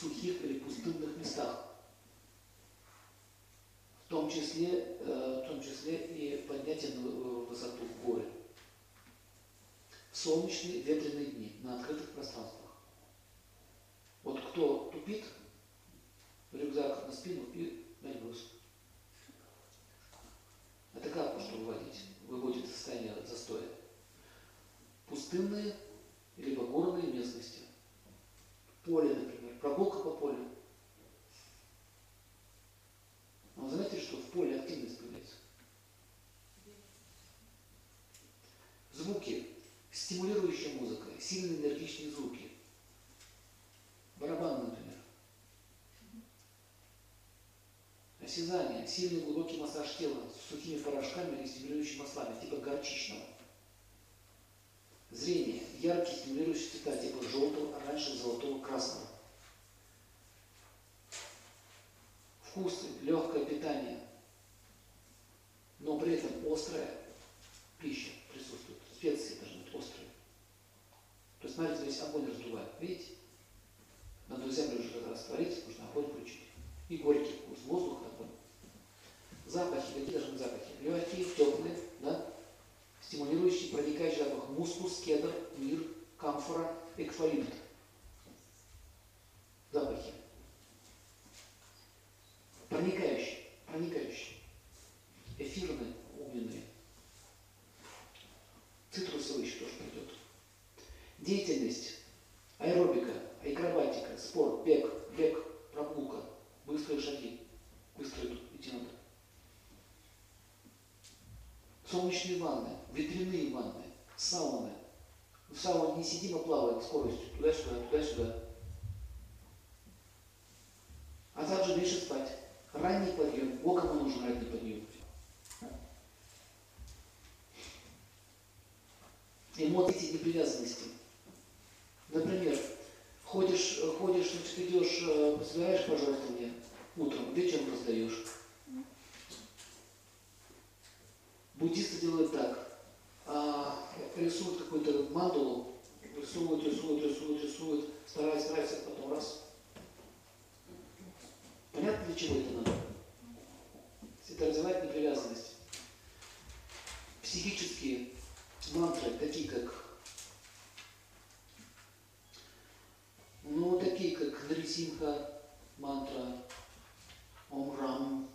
сухих или пустынных местах. В том числе, э, в том числе и поднятие на э, высоту в горы. В солнечные ветреные дни на открытых пространствах. Вот кто тупит, рюкзак на спину и на груз. Это как можно выводить? Выводит из состояния застоя. Пустынные, либо горные местности. Поле, прогулка по полю. Но вы заметили, что в поле активность появляется? Звуки, стимулирующая музыка, сильные энергичные звуки. Барабан, например. Осязание, сильный глубокий массаж тела с сухими порошками или стимулирующими маслами, типа горчичного. Зрение, яркие стимулирующие цвета, типа желтого, оранжевого, золотого, красного. Вкусы, легкое питание, но при этом острая пища присутствует. Специи должны быть острые. То есть, смотрите, здесь огонь раздувает. Видите? Надо землю уже растворить, нужно огонь включить. И горький вкус, воздух огонь. Запахи, какие должны быть запахи? Легкие, теплые, да? Стимулирующий, проникающий запах. Мускус, кедр, мир, камфора, эквалипт. Деятельность. Аэробика, акробатика, спорт, бег, бег, прогулка, быстрые шаги. Быстро идти надо. Солнечные ванны, ветряные ванны, сауны. В сауне не сидим, а плаваем скоростью туда-сюда, туда-сюда. А также меньше спать. Ранний подъем. О, кому нужен ранний подъем. Эмоции непривязанности. Например, ходишь, ходишь, значит, идешь, э, собираешь пожертвования утром, вечером раздаешь. Буддисты делают так. А, рисуют какую-то мандалу, рисуют, рисуют, рисуют, рисуют, стараются, стараются, а потом раз. Понятно, для чего это надо? Это развивает непривязанность. Психические мантры, такие как simt că mantra Om Ram